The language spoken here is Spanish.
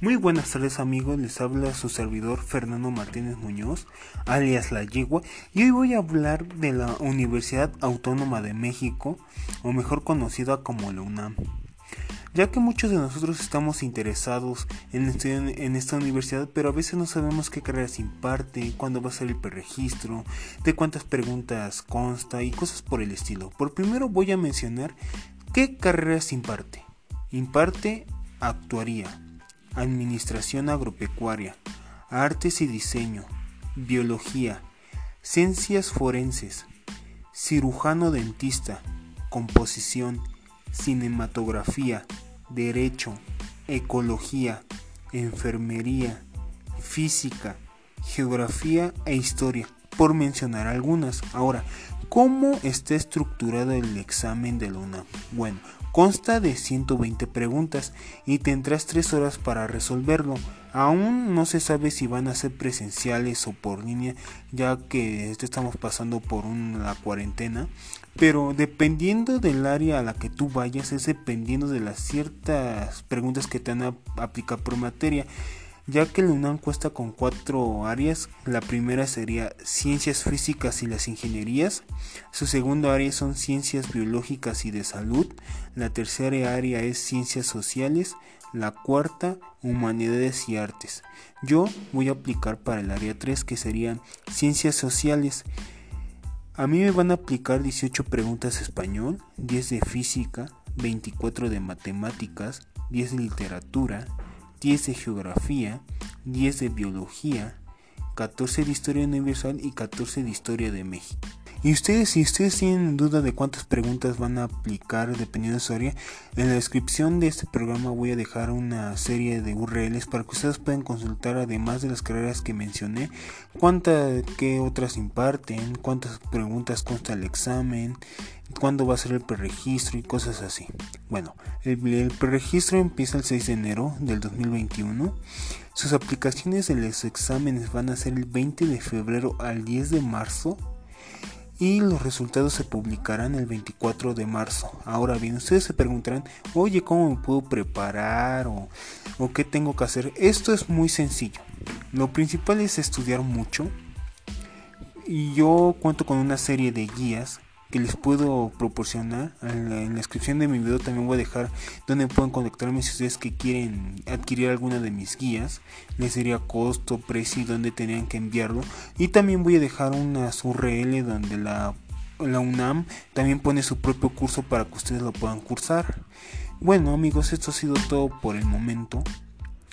Muy buenas tardes amigos, les habla su servidor Fernando Martínez Muñoz, alias La Yegua, y hoy voy a hablar de la Universidad Autónoma de México, o mejor conocida como la UNAM. Ya que muchos de nosotros estamos interesados en estudiar en esta universidad, pero a veces no sabemos qué carreras imparte, cuándo va a ser el preregistro, de cuántas preguntas consta y cosas por el estilo. Por primero voy a mencionar qué carreras imparte. Imparte actuaría Administración Agropecuaria, Artes y Diseño, Biología, Ciencias Forenses, Cirujano Dentista, Composición, Cinematografía, Derecho, Ecología, Enfermería, Física, Geografía e Historia, por mencionar algunas. Ahora, ¿cómo está estructurado el examen de la Bueno, Consta de 120 preguntas y tendrás 3 horas para resolverlo. Aún no se sabe si van a ser presenciales o por línea, ya que estamos pasando por una cuarentena. Pero dependiendo del área a la que tú vayas, es dependiendo de las ciertas preguntas que te van a aplicar por materia ya que el UNAM cuesta con cuatro áreas. La primera sería ciencias físicas y las ingenierías. Su segunda área son ciencias biológicas y de salud. La tercera área es ciencias sociales. La cuarta, humanidades y artes. Yo voy a aplicar para el área 3 que serían ciencias sociales. A mí me van a aplicar 18 preguntas español, 10 de física, 24 de matemáticas, 10 de literatura, 10 de geografía, 10 de biología, 14 de historia universal y 14 de historia de México. Y ustedes, si ustedes tienen duda de cuántas preguntas van a aplicar dependiendo de su área, en la descripción de este programa voy a dejar una serie de URLs para que ustedes puedan consultar, además de las carreras que mencioné, cuántas, qué otras imparten, cuántas preguntas consta el examen, cuándo va a ser el preregistro y cosas así. Bueno, el, preregistro empieza el 6 de enero del 2021. Sus aplicaciones de los exámenes van a ser el 20 de febrero al 10 de marzo y los resultados se publicarán el 24 de marzo. Ahora bien, ustedes se preguntarán, oye, ¿cómo me puedo preparar o qué tengo que hacer? Esto es muy sencillo. Lo principal es estudiar mucho y yo cuento con una serie de guías que les puedo proporcionar. En la, descripción de mi video también voy a dejar donde pueden contactarme si ustedes que quieren adquirir alguna de mis guías. Les diría costo, precio y dónde tenían que enviarlo. Y también voy a dejar unas URL donde la, la UNAM también pone su propio curso para que ustedes lo puedan cursar. Bueno amigos, esto ha sido todo por el momento.